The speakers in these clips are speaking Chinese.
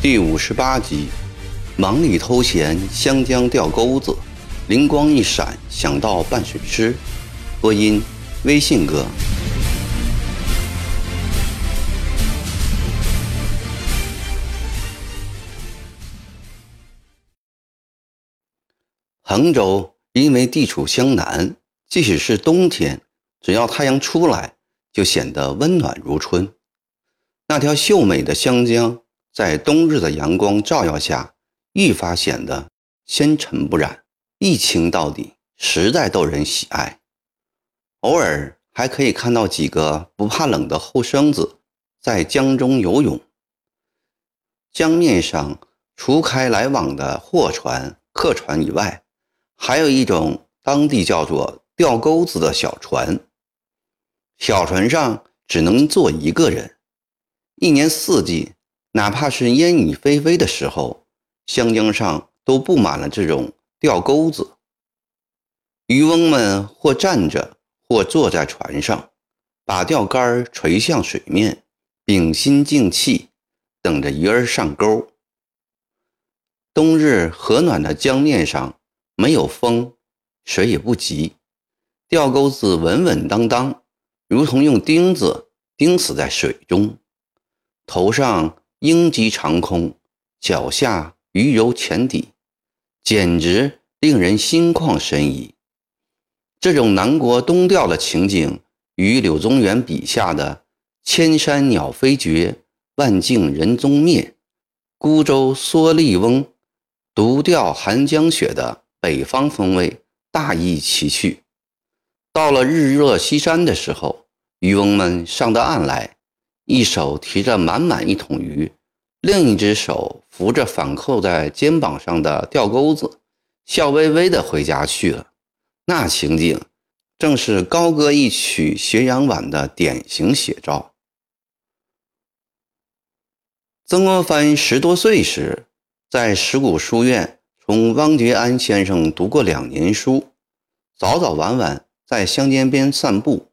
第五十八集，忙里偷闲，湘江钓钩子，灵光一闪，想到办水师。播音：微信哥。衡州因为地处湘南，即使是冬天，只要太阳出来，就显得温暖如春。那条秀美的湘江。在冬日的阳光照耀下，愈发显得纤尘不染、一清到底，实在逗人喜爱。偶尔还可以看到几个不怕冷的后生子在江中游泳。江面上除开来往的货船、客船以外，还有一种当地叫做“吊钩子”的小船。小船上只能坐一个人，一年四季。哪怕是烟雨霏霏的时候，湘江上都布满了这种钓钩子。渔翁们或站着，或坐在船上，把钓竿垂向水面，屏心静气，等着鱼儿上钩。冬日和暖的江面上没有风，水也不急，钓钩子稳稳当当，如同用钉子钉死在水中，头上。鹰击长空，脚下鱼游浅底，简直令人心旷神怡。这种南国冬钓的情景，与柳宗元笔下的“千山鸟飞绝，万径人踪灭，孤舟蓑笠翁，独钓寒江雪”的北方风味大异其趣。到了日落西山的时候，渔翁们上到岸来。一手提着满满一桶鱼，另一只手扶着反扣在肩膀上的钓钩子，笑微微地回家去了。那情景正是高歌一曲斜阳晚的典型写照。曾国藩十多岁时，在石鼓书院从汪觉安先生读过两年书，早早晚晚在乡间边散步。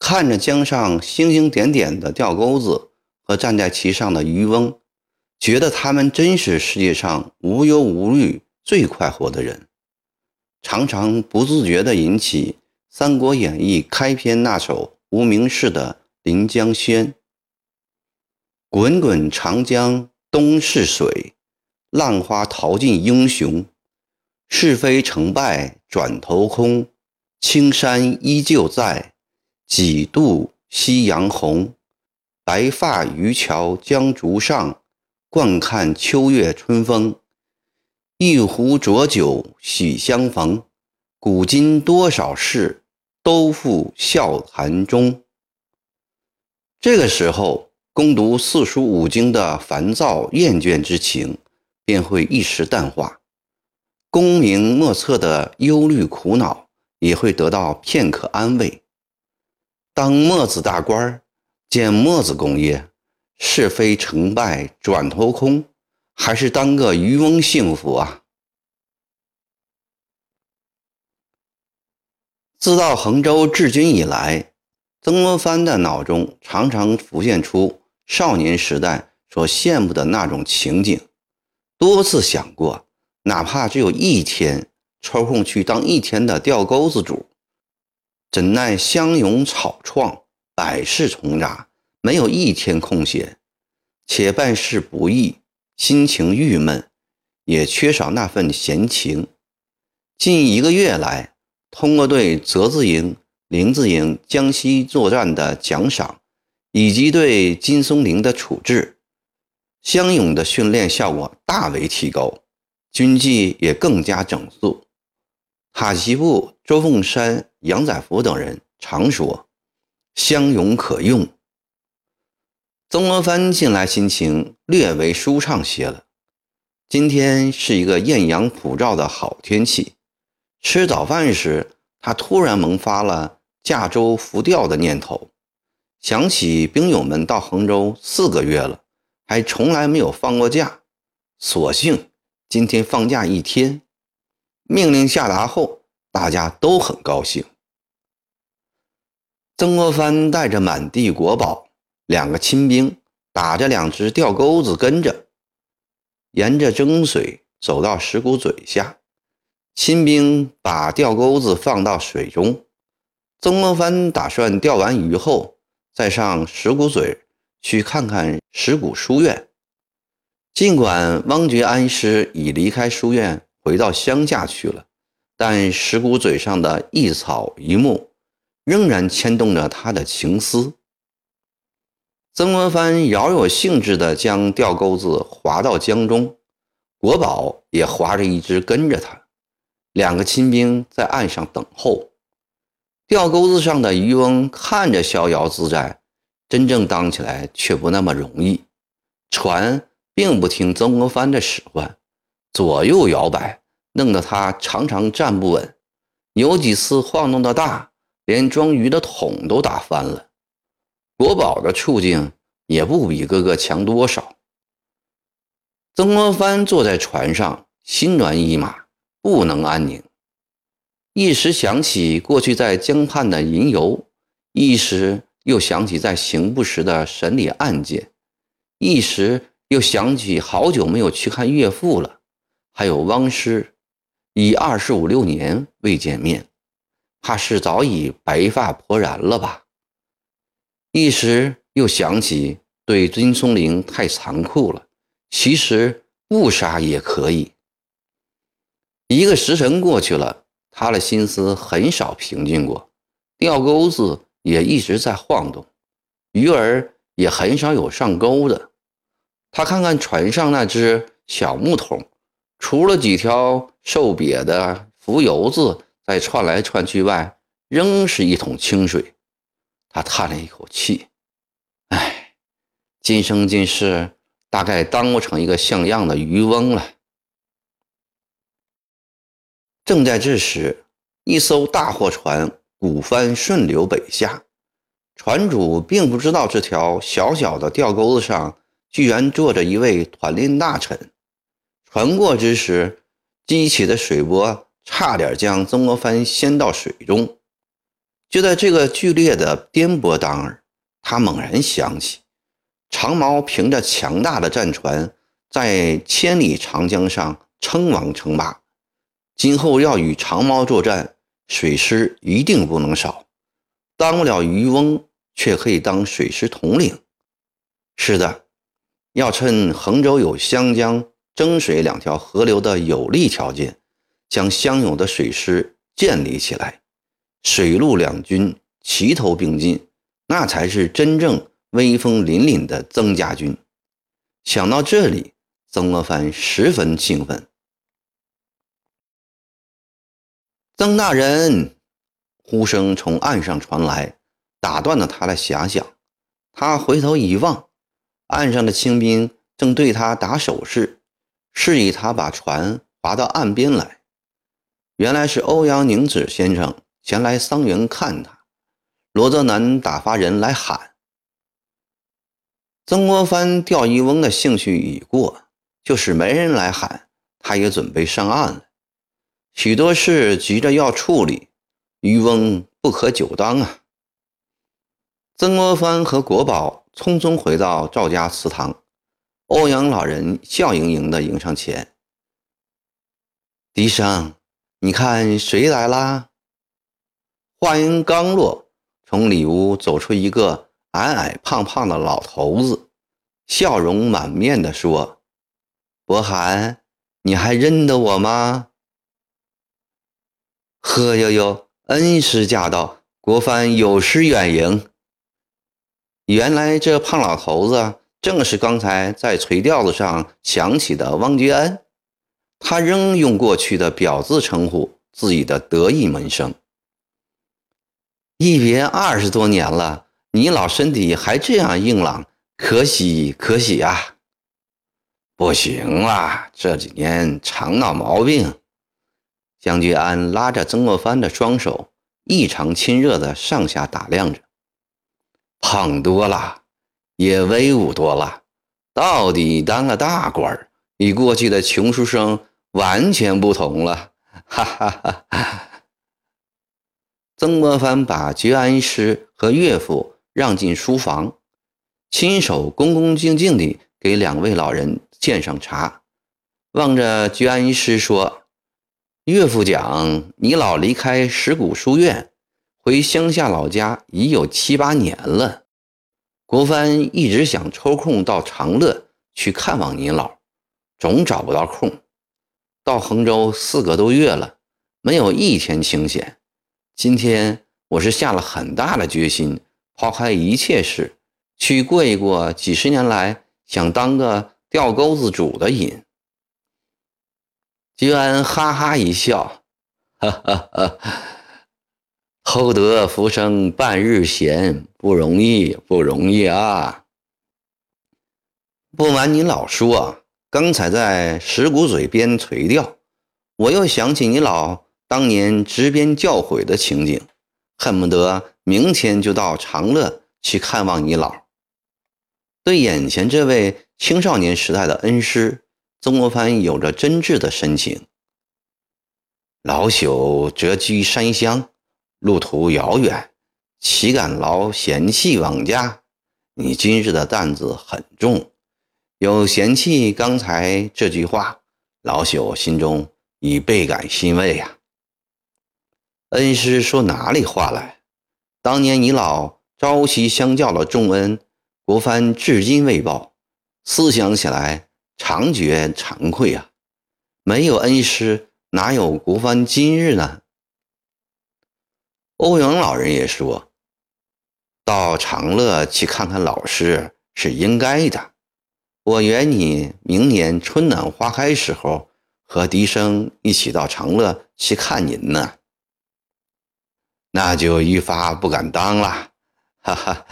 看着江上星星点点的钓钩子和站在其上的渔翁，觉得他们真是世界上无忧无虑、最快活的人，常常不自觉地引起《三国演义》开篇那首无名氏的《临江仙》：“滚滚长江东逝水，浪花淘尽英雄。是非成败转头空，青山依旧在。”几度夕阳红，白发渔樵江渚上，惯看秋月春风。一壶浊酒喜相逢，古今多少事，都付笑谈中。这个时候，攻读四书五经的烦躁厌倦之情便会一时淡化，功名莫测的忧虑苦恼也会得到片刻安慰。当墨子大官见墨子公业，是非成败转头空，还是当个渔翁幸福啊？自到衡州治军以来，曾国藩的脑中常常浮现出少年时代所羡慕的那种情景，多次想过，哪怕只有一天抽空去当一天的钓钩子主。怎奈乡勇草创，百事重杂，没有一天空闲，且办事不易，心情郁闷，也缺少那份闲情。近一个月来，通过对泽字营、林字营江西作战的奖赏，以及对金松龄的处置，相勇的训练效果大为提高，军纪也更加整肃。塔西部周凤山。杨载福等人常说：“相勇可用。”曾国藩近来心情略为舒畅些了。今天是一个艳阳普照的好天气。吃早饭时，他突然萌发了驾舟浮钓的念头。想起兵友们到衡州四个月了，还从来没有放过假，索性今天放假一天。命令下达后。大家都很高兴。曾国藩带着满地国宝，两个亲兵打着两只钓钩子跟着，沿着蒸水走到石鼓嘴下。亲兵把钓钩子放到水中，曾国藩打算钓完鱼后再上石鼓嘴去看看石鼓书院。尽管汪觉安师已离开书院，回到乡下去了，但石鼓嘴上的一草一木仍然牵动着他的情思。曾国藩饶有兴致地将钓钩子划到江中，国宝也划着一只跟着他。两个亲兵在岸上等候，钓钩子上的渔翁看着逍遥自在，真正当起来却不那么容易。船并不听曾国藩的使唤，左右摇摆，弄得他常常站不稳，有几次晃动的大，连装鱼的桶都打翻了。国宝的处境也不比哥哥强多少。曾国藩坐在船上，心猿意马。不能安宁，一时想起过去在江畔的吟游，一时又想起在刑部时的审理案件，一时又想起好久没有去看岳父了，还有汪师，已二十五六年未见面，怕是早已白发婆然了吧？一时又想起对金松龄太残酷了，其实不杀也可以。一个时辰过去了，他的心思很少平静过，钓钩子也一直在晃动，鱼儿也很少有上钩的。他看看船上那只小木桶，除了几条瘦瘪的浮游子在窜来窜去外，仍是一桶清水。他叹了一口气：“唉，今生今世，大概当不成一个像样的渔翁了。”正在这时，一艘大货船古帆顺流北下，船主并不知道这条小小的钓钩子上居然坐着一位团练大臣。船过之时，激起的水波差点将曾国藩掀到水中。就在这个剧烈的颠簸当儿，他猛然想起，长毛凭着强大的战船，在千里长江上称王称霸。今后要与长毛作战，水师一定不能少。当不了渔翁，却可以当水师统领。是的，要趁衡州有湘江、征水两条河流的有利条件，将湘勇的水师建立起来，水陆两军齐头并进，那才是真正威风凛凛的曾家军。想到这里，曾国藩十分兴奋。曾大人，呼声从岸上传来，打断了他的遐想。他回头一望，岸上的清兵正对他打手势，示意他把船划到岸边来。原来是欧阳宁子先生前来桑园看他。罗泽南打发人来喊。曾国藩钓渔翁的兴趣已过，就是没人来喊，他也准备上岸了。许多事急着要处理，渔翁不可久当啊！曾国藩和国宝匆匆回到赵家祠堂，欧阳老人笑盈盈地迎上前：“笛声，你看谁来啦？”话音刚落，从里屋走出一个矮矮胖胖的老头子，笑容满面地说：“伯涵，你还认得我吗？”呵悠悠，恩师驾到，国藩有失远迎。原来这胖老头子正是刚才在垂钓子上想起的汪觉安，他仍用过去的表字称呼自己的得意门生。一别二十多年了，你老身体还这样硬朗，可喜可喜啊！不行啦，这几年常闹毛病。江觉安拉着曾国藩的双手，异常亲热地上下打量着。胖多了，也威武多了，到底当了大官与过去的穷书生完全不同了。哈哈哈！曾国藩把觉安师和岳父让进书房，亲手恭恭敬敬地给两位老人献上茶，望着觉安师说：“岳父讲，你老离开石鼓书院，回乡下老家已有七八年了。国藩一直想抽空到长乐去看望您老，总找不到空。到衡州四个多月了，没有一天清闲。”今天我是下了很大的决心，抛开一切事，去过一过几十年来想当个吊钩子主的瘾。居安哈哈一笑，哈哈哈，厚德浮生半日闲，不容易，不容易啊！不瞒你老说，刚才在石鼓嘴边垂钓，我又想起你老。当年执鞭教诲的情景，恨不得明天就到长乐去看望你老。对眼前这位青少年时代的恩师，曾国藩有着真挚的深情。老朽谪居山乡，路途遥远，岂敢劳贤妻往家？你今日的担子很重，有贤妻刚才这句话，老朽心中已倍感欣慰呀。恩师说哪里话来？当年你老朝夕相教的重恩，国藩至今未报，思想起来常觉惭愧啊！没有恩师，哪有国藩今日呢？欧阳老人也说，到长乐去看看老师是应该的。我愿你明年春暖花开时候，和笛声一起到长乐去看您呢。那就愈发不敢当了，哈哈！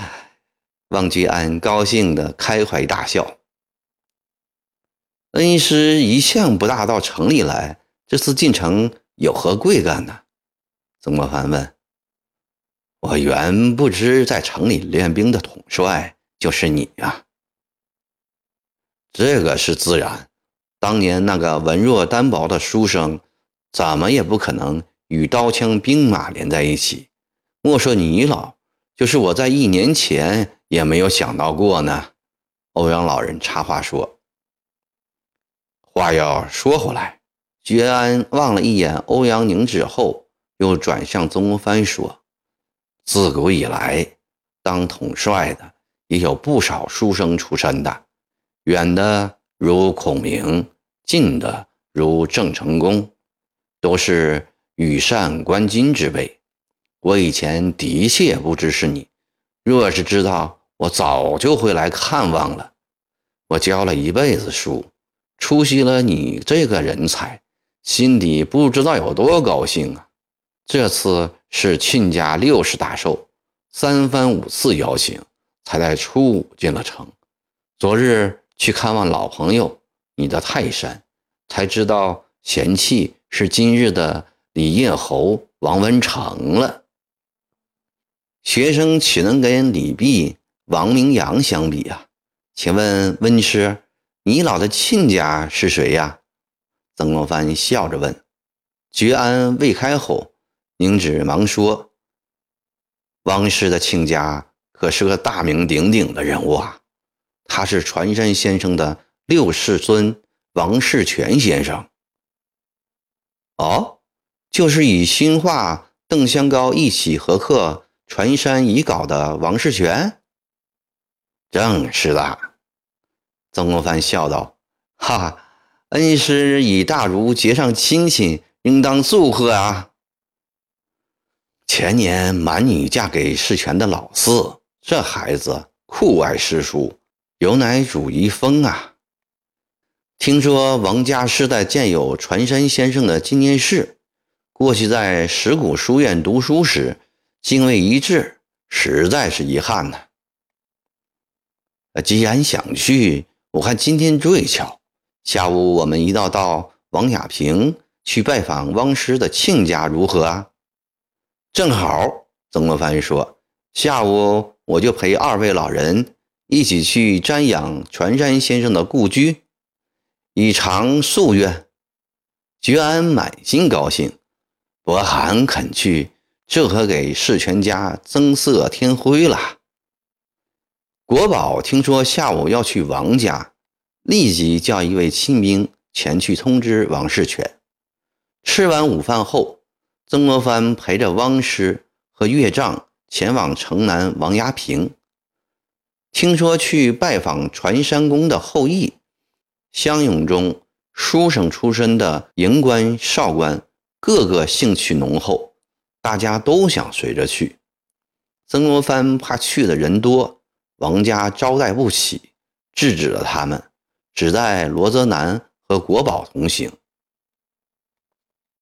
汪居安高兴的开怀大笑。恩师一向不大到城里来，这次进城有何贵干呢？曾国藩问。我原不知在城里练兵的统帅就是你呀。这个是自然，当年那个文弱单薄的书生，怎么也不可能。与刀枪兵马连在一起，莫说你老，就是我在一年前也没有想到过呢。欧阳老人插话说：“话要说回来，觉安望了一眼欧阳凝之后，又转向曾国藩说：‘自古以来，当统帅的也有不少书生出身的，远的如孔明，近的如郑成功，都是。’”羽扇纶巾之辈，我以前的确不知是你。若是知道，我早就会来看望了。我教了一辈子书，出席了你这个人才，心底不知道有多高兴啊！这次是亲家六十大寿，三番五次邀请，才在初五进了城。昨日去看望老朋友，你的泰山，才知道贤妻是今日的。李叶侯王文成了，学生岂能跟李泌、王明阳相比啊？请问温师，你老的亲家是谁呀？曾国藩笑着问。觉安未开口，宁止忙说：“王氏的亲家可是个大名鼎鼎的人物啊，他是船山先生的六世孙王世全先生。”哦。就是与新化邓香高一起合刻《船山遗稿》的王世全，正是的。曾国藩笑道：“哈，恩师与大儒结上亲戚，应当祝贺啊！前年满女嫁给世权的老四，这孩子酷爱诗书，有乃主遗风啊。听说王家世代建有船山先生的纪念室。”过去在石鼓书院读书时，敬未一致，实在是遗憾呐。既然想去，我看今天最巧，下午我们一道到王亚平去拜访汪师的亲家，如何啊？正好，曾国藩说，下午我就陪二位老人一起去瞻仰船山先生的故居，以偿夙愿。觉安满心高兴。伯罕肯去，这可给释全家增色添灰了。国宝听说下午要去王家，立即叫一位亲兵前去通知王世全。吃完午饭后，曾国藩陪着汪师和岳丈前往城南王家坪。听说去拜访传山公的后裔，乡勇中书生出身的营官、少官，个个兴趣浓厚，大家都想随着去。曾国藩怕去的人多，王家招待不起，制止了他们，只带罗泽南和国宝同行。